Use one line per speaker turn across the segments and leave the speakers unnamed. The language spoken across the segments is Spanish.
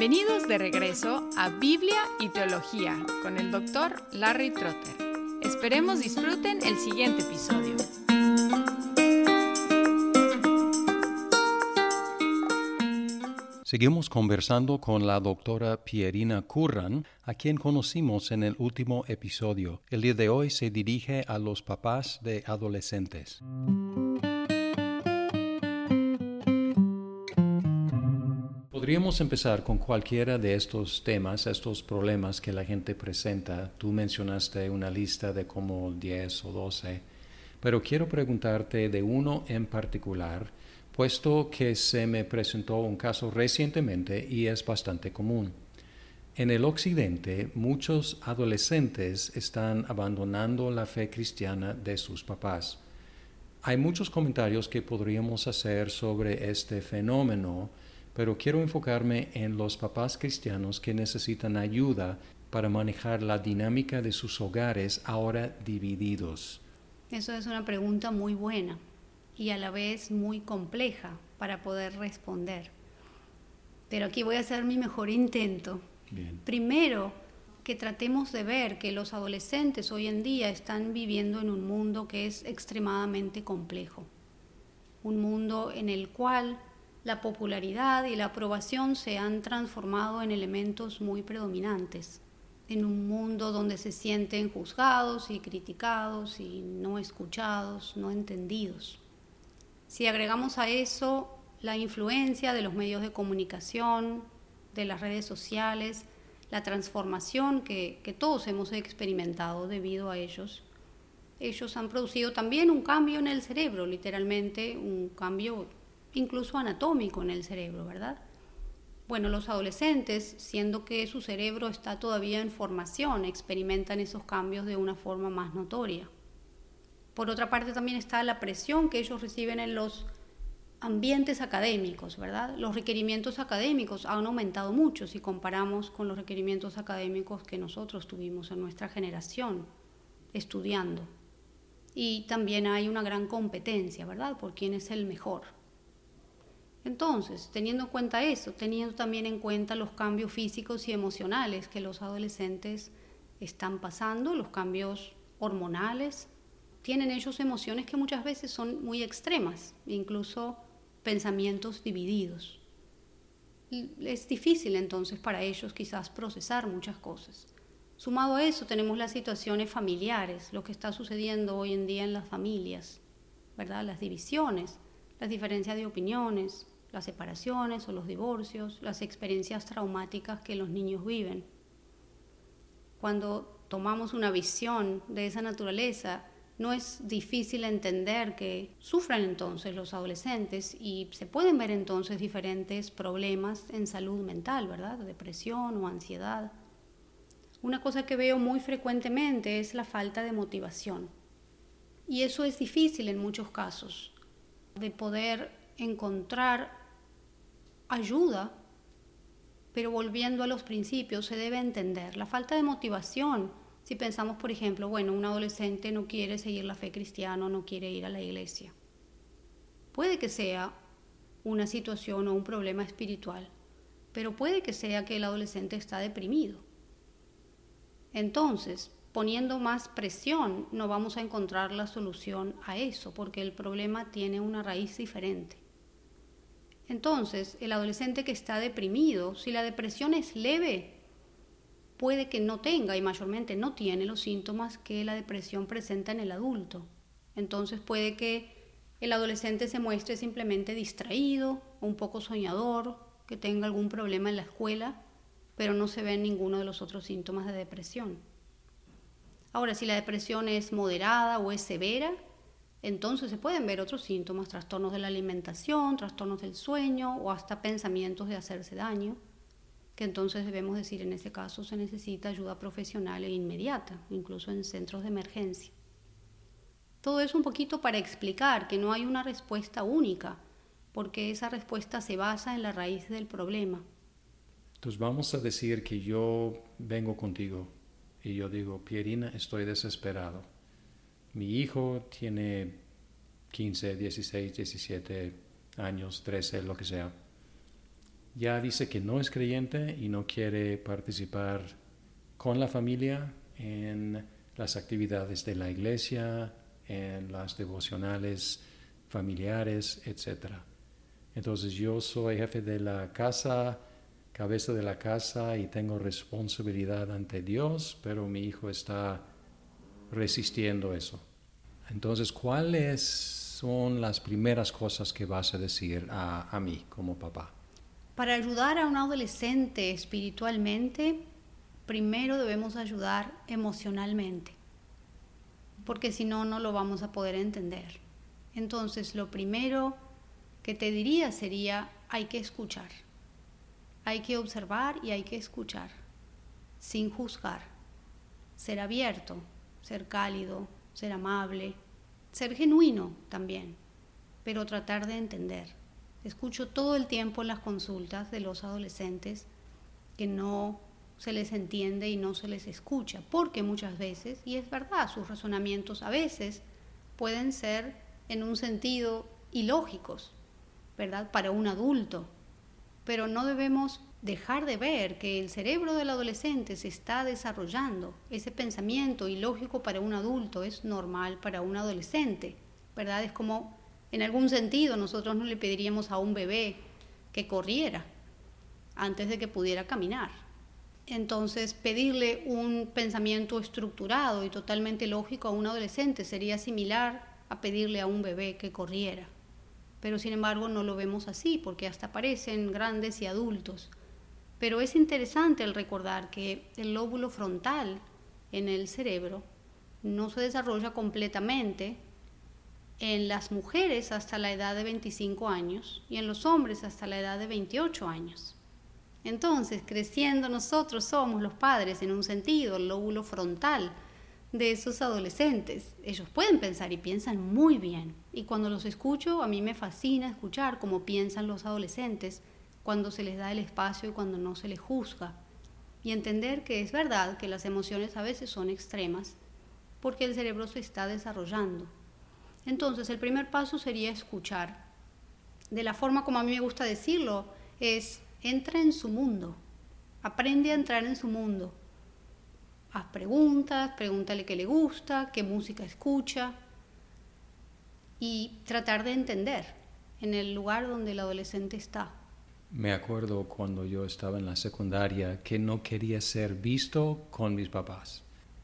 Bienvenidos de regreso a Biblia y Teología con el doctor Larry Trotter. Esperemos disfruten el siguiente episodio.
Seguimos conversando con la doctora Pierina Curran, a quien conocimos en el último episodio. El día de hoy se dirige a los papás de adolescentes. Podríamos empezar con cualquiera de estos temas, estos problemas que la gente presenta. Tú mencionaste una lista de como 10 o 12, pero quiero preguntarte de uno en particular, puesto que se me presentó un caso recientemente y es bastante común. En el occidente, muchos adolescentes están abandonando la fe cristiana de sus papás. Hay muchos comentarios que podríamos hacer sobre este fenómeno, pero quiero enfocarme en los papás cristianos que necesitan ayuda para manejar la dinámica de sus hogares ahora divididos.
Eso es una pregunta muy buena y a la vez muy compleja para poder responder. Pero aquí voy a hacer mi mejor intento. Primero, que tratemos de ver que los adolescentes hoy en día están viviendo en un mundo que es extremadamente complejo. Un mundo en el cual la popularidad y la aprobación se han transformado en elementos muy predominantes, en un mundo donde se sienten juzgados y criticados y no escuchados, no entendidos. Si agregamos a eso la influencia de los medios de comunicación, de las redes sociales, la transformación que, todos hemos experimentado debido a ellos, ellos han producido también un cambio en el cerebro, literalmente un cambio incluso anatómico en el cerebro, ¿verdad? Bueno, los adolescentes, siendo que su cerebro está todavía en formación, experimentan esos cambios de una forma más notoria. Por otra parte, también está la presión que ellos reciben en los ambientes académicos, ¿verdad? Los requerimientos académicos han aumentado mucho si comparamos con los requerimientos académicos que nosotros tuvimos en nuestra generación estudiando. Y también hay una gran competencia, ¿verdad? Por quién es el mejor. Entonces, teniendo en cuenta eso, teniendo también en cuenta los cambios físicos y emocionales que los adolescentes están pasando, los cambios hormonales, tienen ellos emociones que muchas veces son muy extremas, incluso pensamientos divididos. Es difícil entonces para ellos quizás procesar muchas cosas. Sumado a eso tenemos las situaciones familiares, lo que está sucediendo hoy en día en las familias, ¿verdad? Las divisiones, las diferencias de opiniones, las separaciones o los divorcios, las experiencias traumáticas que los niños viven. Cuando tomamos una visión de esa naturaleza, no es difícil entender que sufren entonces los adolescentes y se pueden ver entonces diferentes problemas en salud mental, ¿verdad? Depresión o ansiedad. Una cosa que veo muy frecuentemente es la falta de motivación. Y eso es difícil en muchos casos, de poder encontrar ayuda, pero volviendo a los principios, se debe entender la falta de motivación. Si pensamos, por ejemplo, bueno, un adolescente no quiere seguir la fe cristiana, no quiere ir a la iglesia. Puede que sea una situación o un problema espiritual, pero puede que sea que el adolescente está deprimido. Entonces, poniendo más presión, no vamos a encontrar la solución a eso, porque el problema tiene una raíz diferente. Entonces, el adolescente que está deprimido, si la depresión es leve, puede que no tenga y mayormente no tiene los síntomas que la depresión presenta en el adulto. Entonces puede que el adolescente se muestre simplemente distraído, un poco soñador, que tenga algún problema en la escuela, pero no se ven ninguno de los otros síntomas de depresión. Ahora, si la depresión es moderada o es severa, entonces se pueden ver otros síntomas, trastornos de la alimentación, trastornos del sueño o hasta pensamientos de hacerse daño, que entonces debemos decir en ese caso se necesita ayuda profesional e inmediata, incluso en centros de emergencia. Todo eso un poquito para explicar que no hay una respuesta única, porque esa respuesta se basa en la raíz del problema.
Entonces vamos a decir que yo vengo contigo y yo digo, Pierina, estoy desesperado mi hijo tiene 15, 16, 17 años, 13, lo que sea. ya dice que no es creyente y no quiere participar con la familia en las actividades de la iglesia, en las devocionales familiares, etc. Entonces yo soy jefe de la casa, cabeza de la casa y tengo responsabilidad ante Dios, pero mi hijo está resistiendo eso. Entonces, ¿cuáles son las primeras cosas que vas a decir a, a mí como papá?
Para ayudar a un adolescente espiritualmente, primero debemos ayudar emocionalmente, porque si no, no lo vamos a poder entender. Entonces, lo primero que te diría sería, hay que escuchar, hay que observar y hay que escuchar, sin juzgar, ser abierto, ser cálido, ser amable, ser genuino también, pero tratar de entender. Escucho todo el tiempo las consultas de los adolescentes que no se les entiende y no se les escucha, porque muchas veces, y es verdad, sus razonamientos a veces pueden ser en un sentido ilógicos, ¿verdad? Para un adulto, pero no debemos dejar de ver que el cerebro del adolescente se está desarrollando. Ese pensamiento ilógico para un adulto es normal para un adolescente, ¿verdad? Es como, en algún sentido, nosotros no le pediríamos a un bebé que corriera antes de que pudiera caminar. Entonces, pedirle un pensamiento estructurado y totalmente lógico a un adolescente sería similar a pedirle a un bebé que corriera. Pero sin embargo no lo vemos así, porque hasta aparecen grandes y adultos. Pero es interesante el recordar que el lóbulo frontal en el cerebro no se desarrolla completamente en las mujeres hasta la edad de 25 años y en los hombres hasta la edad de 28 años. Entonces, creciendo nosotros somos los padres en un sentido, el lóbulo frontal de esos adolescentes. Ellos pueden pensar y piensan muy bien. Y cuando los escucho, a mí me fascina escuchar cómo piensan los adolescentes cuando se les da el espacio y cuando no se les juzga. Y entender que es verdad que las emociones a veces son extremas porque el cerebro se está desarrollando. Entonces, el primer paso sería escuchar. De la forma como a mí me gusta decirlo, es entra en su mundo, aprende a entrar en su mundo. Haz preguntas, pregúntale qué le gusta, qué música escucha y tratar de entender en el lugar donde el adolescente está.
Me acuerdo cuando yo estaba en la secundaria que no quería ser visto con mis papás.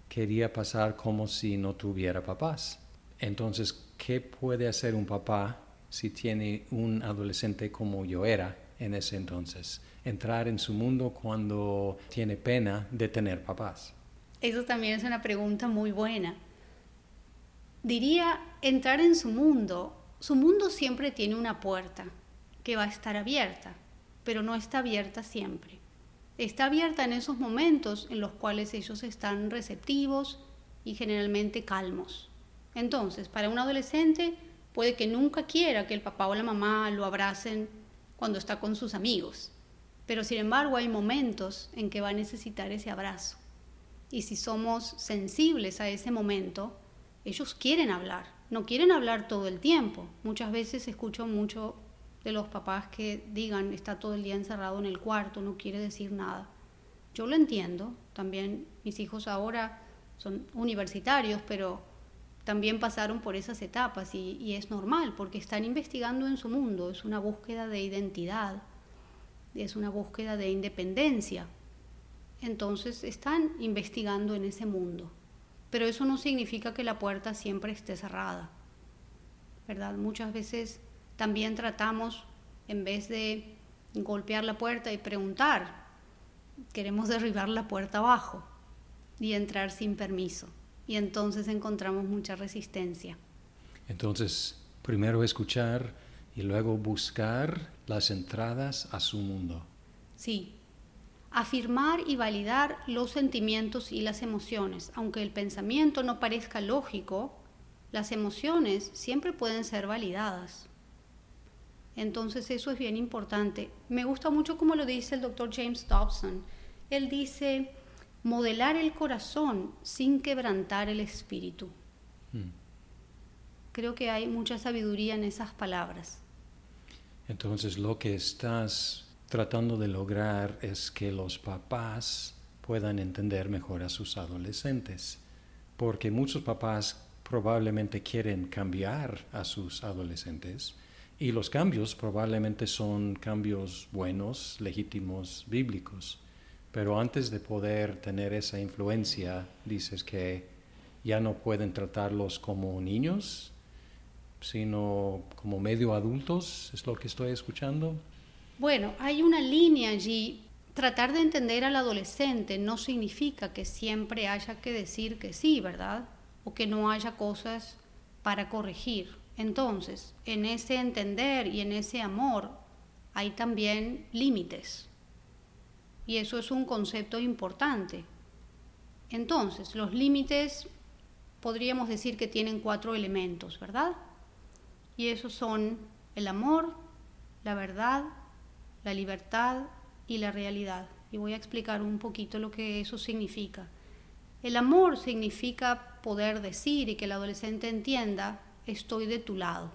Quería pasar como si no tuviera papás. Entonces, ¿qué puede hacer un papá si tiene un adolescente como yo era en ese entonces, entrar en su mundo cuando tiene pena de tener papás.
Eso también es una pregunta muy buena. Diría, entrar en su mundo, su mundo siempre tiene una puerta que va a estar abierta, pero no está abierta siempre. Está abierta en esos momentos en los cuales ellos están receptivos y generalmente calmos. Entonces, para un adolescente puede que nunca quiera que el papá o la mamá lo abracen cuando está con sus amigos. Pero sin embargo hay momentos en que va a necesitar ese abrazo. Y si somos sensibles a ese momento, ellos quieren hablar, no quieren hablar todo el tiempo. Muchas veces escucho mucho de los papás que digan, está todo el día encerrado en el cuarto, no quiere decir nada. Yo lo entiendo, también mis hijos ahora son universitarios, pero también pasaron por esas etapas y, es normal porque están investigando en su mundo, es una búsqueda de identidad, es una búsqueda de independencia. Entonces están investigando en ese mundo, pero eso no significa que la puerta siempre esté cerrada, ¿verdad? Muchas veces también tratamos, en vez de golpear la puerta y preguntar, queremos derribar la puerta abajo y entrar sin permiso y entonces encontramos mucha resistencia.
Entonces, primero escuchar y luego buscar las entradas a su mundo.
Sí, afirmar y validar los sentimientos y las emociones. Aunque el pensamiento no parezca lógico, las emociones siempre pueden ser validadas. Entonces eso es bien importante. Me gusta mucho como lo dice el doctor James Dobson. Él dice, modelar el corazón sin quebrantar el espíritu. Hmm. Creo que hay mucha sabiduría en esas palabras.
Entonces lo que estás tratando de lograr es que los papás puedan entender mejor a sus adolescentes, porque muchos papás probablemente quieren cambiar a sus adolescentes y los cambios probablemente son cambios buenos, legítimos, bíblicos. Pero antes de poder tener esa influencia, dices que ya no pueden tratarlos como niños, sino como medio adultos, es lo que estoy escuchando.
Bueno, hay una línea allí. Tratar de entender al adolescente no significa que siempre haya que decir que sí, ¿verdad? O que no haya cosas para corregir. Entonces, en ese entender y en ese amor hay también límites. Y eso es un concepto importante. Entonces, los límites podríamos decir que tienen cuatro elementos, ¿verdad? Y esos son el amor, la verdad, la libertad y la realidad. Y voy a explicar un poquito lo que eso significa. El amor significa poder decir y que el adolescente entienda, estoy de tu lado.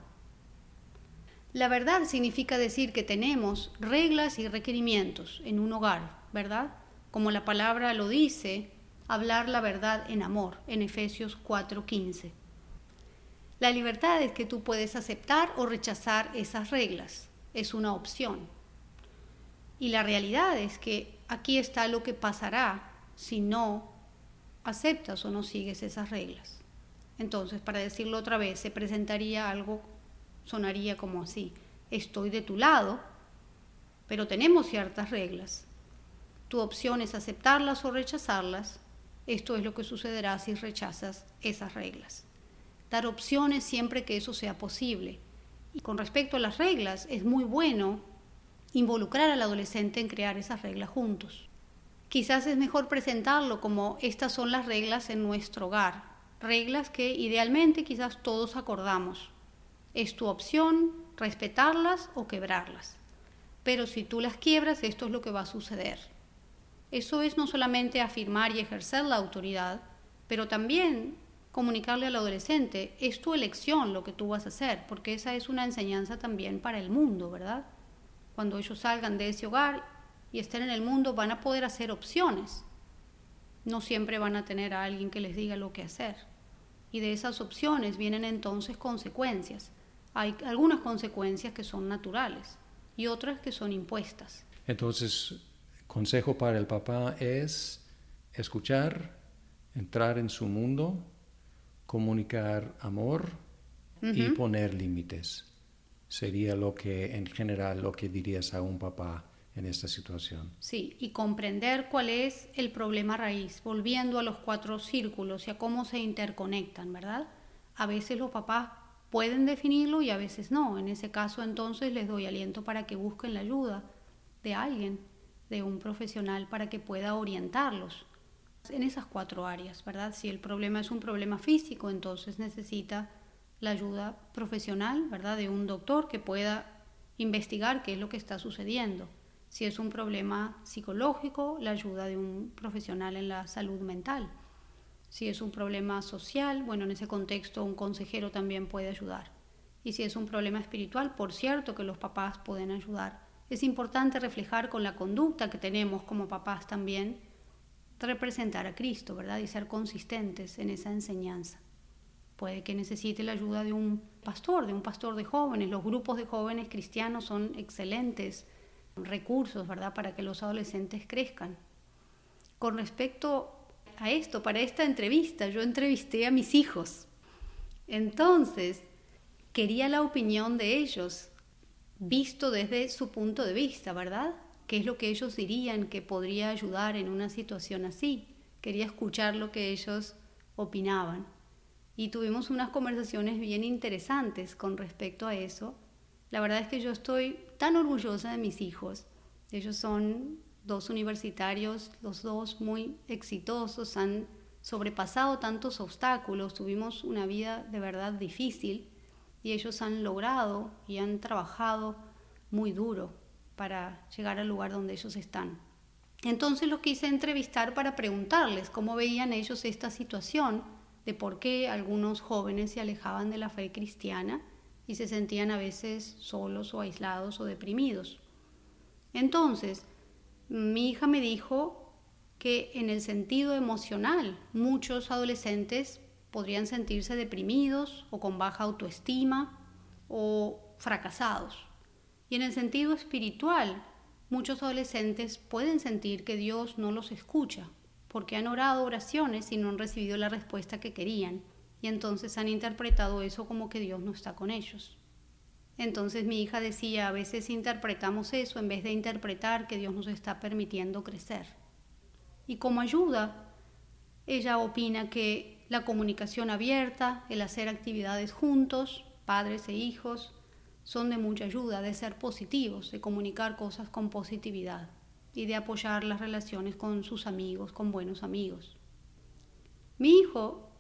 La verdad significa decir que tenemos reglas y requerimientos en un hogar, ¿verdad? Como la palabra lo dice, hablar la verdad en amor, en Efesios 4:15. La libertad es que tú puedes aceptar o rechazar esas reglas, es una opción. Y la realidad es que aquí está lo que pasará si no aceptas o no sigues esas reglas. Entonces, para decirlo otra vez, se presentaría algo, sonaría como así, estoy de tu lado, pero tenemos ciertas reglas. Tu opción es aceptarlas o rechazarlas. Esto es lo que sucederá si rechazas esas reglas. Dar opciones siempre que eso sea posible. Y con respecto a las reglas, es muy bueno involucrar al adolescente en crear esas reglas juntos. Quizás es mejor presentarlo como estas son las reglas en nuestro hogar, reglas que idealmente quizás todos acordamos. Es tu opción respetarlas o quebrarlas. Pero si tú las quiebras, esto es lo que va a suceder. Eso es no solamente afirmar y ejercer la autoridad, pero también comunicarle al adolescente, es tu elección lo que tú vas a hacer, porque esa es una enseñanza también para el mundo, ¿verdad? cuando ellos salgan de ese hogar y estén en el mundo, van a poder hacer opciones. No siempre van a tener a alguien que les diga lo que hacer. Y de esas opciones vienen entonces consecuencias. Hay algunas consecuencias que son naturales y otras que son impuestas.
Entonces, consejo para el papá es escuchar, entrar en su mundo, comunicar amor y poner límites sería lo que en general lo que dirías a un papá en esta situación.
Sí, y comprender cuál es el problema raíz, volviendo a los cuatro círculos y a cómo se interconectan, ¿verdad? A veces los papás pueden definirlo y a veces no. En ese caso entonces les doy aliento para que busquen la ayuda de alguien, de un profesional, para que pueda orientarlos en esas cuatro áreas, ¿verdad? Si el problema es un problema físico, entonces necesita la ayuda profesional, ¿verdad? De un doctor que pueda investigar qué es lo que está sucediendo. Si es un problema psicológico, la ayuda de un profesional en la salud mental. Si es un problema social, bueno, en ese contexto un consejero también puede ayudar. Y si es un problema espiritual, por cierto que los papás pueden ayudar. Es importante reflejar con la conducta que tenemos como papás también, representar a Cristo, ¿verdad? Y ser consistentes en esa enseñanza puede que necesite la ayuda de un pastor, de un pastor de jóvenes. Los grupos de jóvenes cristianos son excelentes recursos, ¿verdad?, para que los adolescentes crezcan. Con respecto a esto, para esta entrevista, yo entrevisté a mis hijos. Entonces, quería la opinión de ellos, visto desde su punto de vista, ¿verdad? ¿Qué es lo que ellos dirían que podría ayudar en una situación así? Quería escuchar lo que ellos opinaban y tuvimos unas conversaciones bien interesantes con respecto a eso. La verdad es que yo estoy tan orgullosa de mis hijos. Ellos son dos universitarios, los dos muy exitosos, han sobrepasado tantos obstáculos, tuvimos una vida de verdad difícil y ellos han logrado y han trabajado muy duro para llegar al lugar donde ellos están. Entonces los quise entrevistar para preguntarles cómo veían ellos esta situación de por qué algunos jóvenes se alejaban de la fe cristiana y se sentían a veces solos o aislados o deprimidos. Entonces, mi hija me dijo que en el sentido emocional muchos adolescentes podrían sentirse deprimidos o con baja autoestima o fracasados. Y en el sentido espiritual, muchos adolescentes pueden sentir que Dios no los escucha porque han orado oraciones y no han recibido la respuesta que querían y entonces han interpretado eso como que Dios no está con ellos. Entonces mi hija decía, a veces interpretamos eso en vez de interpretar que Dios nos está permitiendo crecer. Y como ayuda, ella opina que la comunicación abierta, el hacer actividades juntos, padres e hijos, son de mucha ayuda, de ser positivos, de comunicar cosas con positividad y de apoyar las relaciones con sus amigos, con buenos amigos. Mi hijo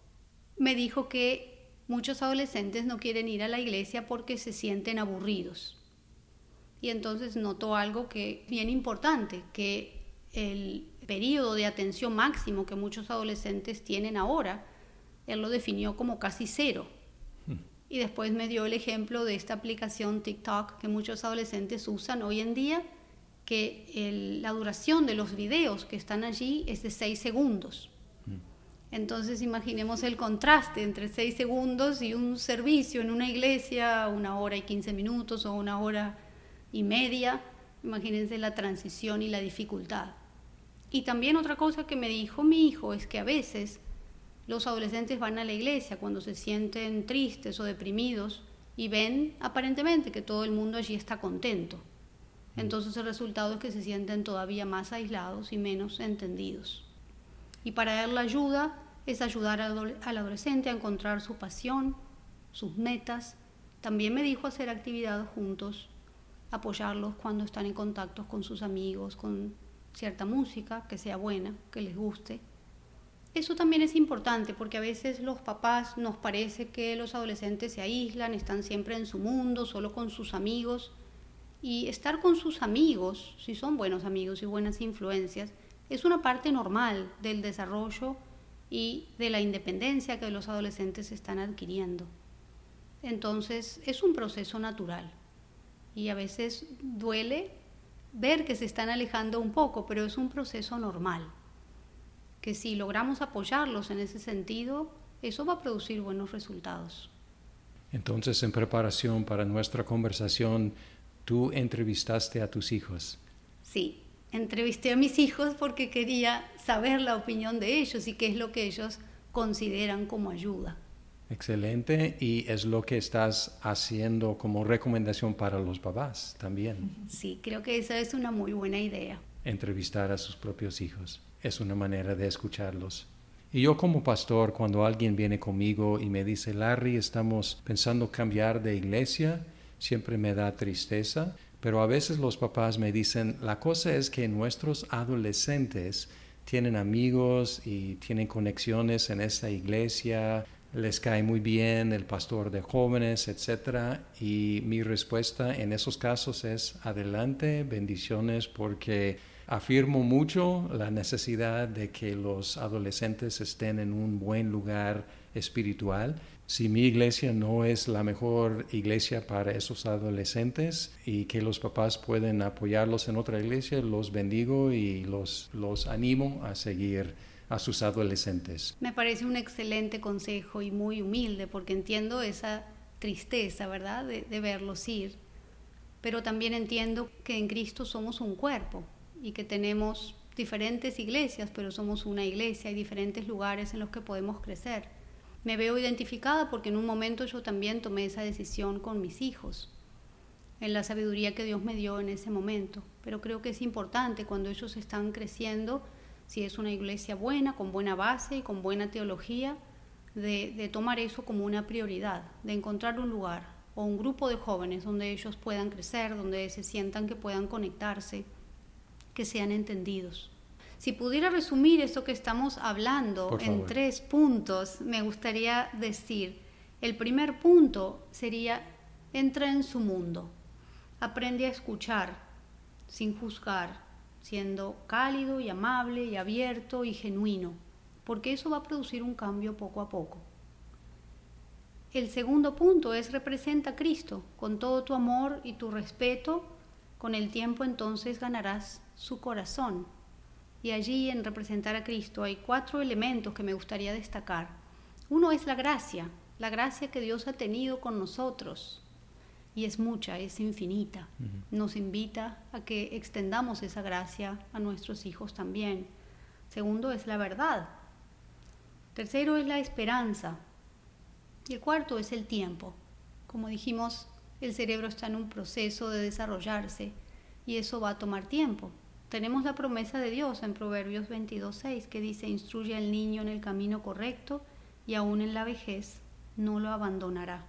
me dijo que muchos adolescentes no quieren ir a la iglesia porque se sienten aburridos. Y entonces notó algo que bien importante, que el periodo de atención máximo que muchos adolescentes tienen ahora, él lo definió como casi cero. Hmm. Y después me dio el ejemplo de esta aplicación TikTok que muchos adolescentes usan hoy en día, que la duración de los videos que están allí es de seis segundos. Entonces imaginemos el contraste entre seis segundos y un servicio en una iglesia, una hora y quince minutos o una hora y media. Imagínense la transición y la dificultad. Y también otra cosa que me dijo mi hijo es que a veces los adolescentes van a la iglesia cuando se sienten tristes o deprimidos y ven aparentemente que todo el mundo allí está contento. Entonces el resultado es que se sienten todavía más aislados y menos entendidos. Y para él la ayuda es ayudar al, adolescente a encontrar su pasión, sus metas. También me dijo hacer actividades juntos, apoyarlos cuando están en contacto con sus amigos, con cierta música que sea buena, que les guste. Eso también es importante porque a veces los papás nos parece que los adolescentes se aíslan, están siempre en su mundo, solo con sus amigos. Y estar con sus amigos, si son buenos amigos y buenas influencias, es una parte normal del desarrollo y de la independencia que los adolescentes están adquiriendo. Entonces es un proceso natural y a veces duele ver que se están alejando un poco, pero es un proceso normal, que si logramos apoyarlos en ese sentido, eso va a producir buenos resultados.
Entonces, en preparación para nuestra conversación, tú entrevistaste a tus hijos.
Sí, entrevisté a mis hijos porque quería saber la opinión de ellos y qué es lo que ellos consideran como ayuda.
Excelente, y es lo que estás haciendo como recomendación para los papás también.
Sí, creo que esa es una muy buena idea.
Entrevistar a sus propios hijos es una manera de escucharlos. Y yo como pastor, cuando alguien viene conmigo y me dice, Larry, estamos pensando cambiar de iglesia, siempre me da tristeza pero a veces los papás me dicen, la cosa es que nuestros adolescentes tienen amigos y tienen conexiones en esta iglesia, les cae muy bien el pastor de jóvenes, etc. Y mi respuesta en esos casos es, adelante, bendiciones, porque afirmo mucho la necesidad de que los adolescentes estén en un buen lugar espiritual si mi iglesia no es la mejor iglesia para esos adolescentes y que los papás pueden apoyarlos en otra iglesia, los bendigo y los, los animo a seguir a sus adolescentes.
Me parece un excelente consejo y muy humilde porque entiendo esa tristeza, ¿verdad?, de, de verlos ir. Pero también entiendo que en Cristo somos un cuerpo y que tenemos diferentes iglesias, pero somos una iglesia, hay diferentes lugares en los que podemos crecer me veo identificada porque en un momento yo también tomé esa decisión con mis hijos, en la sabiduría que Dios me dio en ese momento. Pero creo que es importante cuando ellos están creciendo, si es una iglesia buena, con buena base y con buena teología, de, tomar eso como una prioridad, de encontrar un lugar o un grupo de jóvenes donde ellos puedan crecer, donde se sientan que puedan conectarse, que sean entendidos. Si pudiera resumir esto que estamos hablando en tres puntos, me gustaría decir, el primer punto sería, entra en su mundo, aprende a escuchar sin juzgar, siendo cálido y amable y abierto y genuino, porque eso va a producir un cambio poco a poco. El segundo punto es representa a Cristo con todo tu amor y tu respeto Con el tiempo entonces ganarás su corazón. Y allí en representar a Cristo hay cuatro elementos que me gustaría destacar. Uno es la gracia, la gracia que Dios ha tenido con nosotros. Y es mucha, es infinita. Nos invita a que extendamos esa gracia a nuestros hijos también. Segundo es la verdad. Tercero es la esperanza. Y el cuarto es el tiempo. Como dijimos, el cerebro está en un proceso de desarrollarse y eso va a tomar tiempo. Tenemos la promesa de Dios en Proverbios 22.6 que dice, instruye al niño en el camino correcto y aún en la vejez no lo abandonará.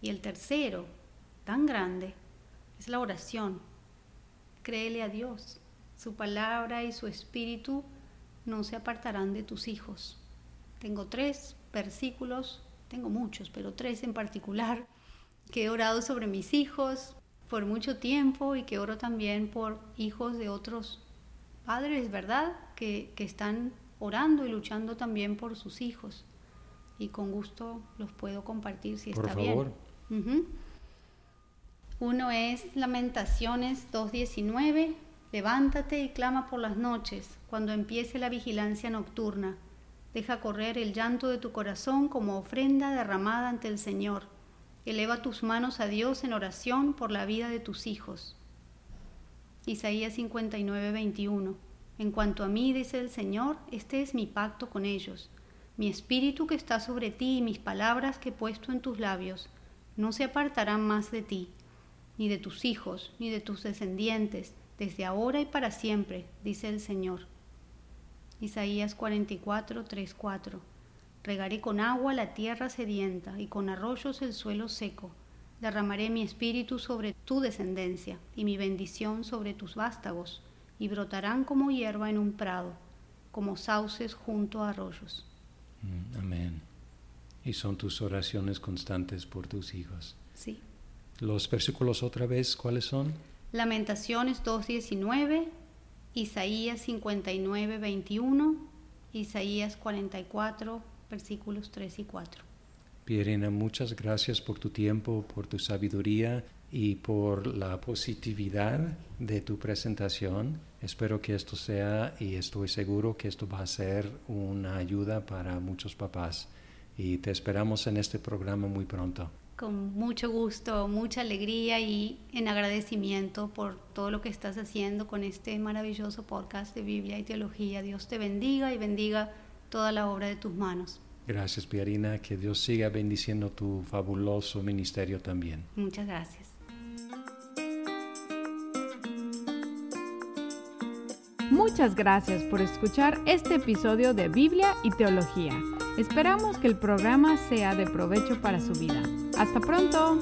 Y el tercero, tan grande, es la oración. Créele a Dios. Su palabra y su espíritu no se apartarán de tus hijos. Tengo tres versículos, tengo muchos, pero tres en particular, que he orado sobre mis hijos por mucho tiempo y que oro también por hijos de otros padres, ¿verdad? Que, que están orando y luchando también por sus hijos y con gusto los puedo compartir si está bien. Uno es Lamentaciones 2.19, levántate y clama por las noches, cuando empiece la vigilancia nocturna. Deja correr el llanto de tu corazón como ofrenda derramada ante el Señor. Eleva tus manos a Dios en oración por la vida de tus hijos. Isaías 59.21. En cuanto a mí, dice el Señor, este es mi pacto con ellos mi espíritu que está sobre ti y mis palabras que he puesto en tus labios no se apartarán más de ti, ni de tus hijos, ni de tus descendientes, desde ahora y para siempre, dice el Señor. Isaías 44, 3, 4. Regaré con agua la tierra sedienta y con arroyos el suelo seco. Derramaré mi espíritu sobre tu descendencia y mi bendición sobre tus vástagos, y brotarán como hierba en un prado, como sauces junto a arroyos.
Mm, amén. Y son tus oraciones constantes por tus hijos.
Sí.
Los versículos otra vez, ¿cuáles son?
Lamentaciones 2.19, Isaías 59, 21, Isaías 44, versículos 3 y 4.
Pierina, muchas gracias por tu tiempo, por tu sabiduría y por la positividad de tu presentación. Espero que esto sea y estoy seguro que esto va a ser una ayuda para muchos papás y te esperamos en este programa muy pronto.
Con mucho gusto, mucha alegría y en agradecimiento por todo lo que estás haciendo con este maravilloso podcast de Biblia y Teología. Dios te bendiga y bendiga toda la obra de tus manos.
Gracias, Piarina. Que Dios siga bendiciendo tu fabuloso ministerio también.
Muchas gracias.
Muchas gracias por escuchar este episodio de Biblia y Teología. Esperamos que el programa sea de provecho para su vida. Hasta pronto.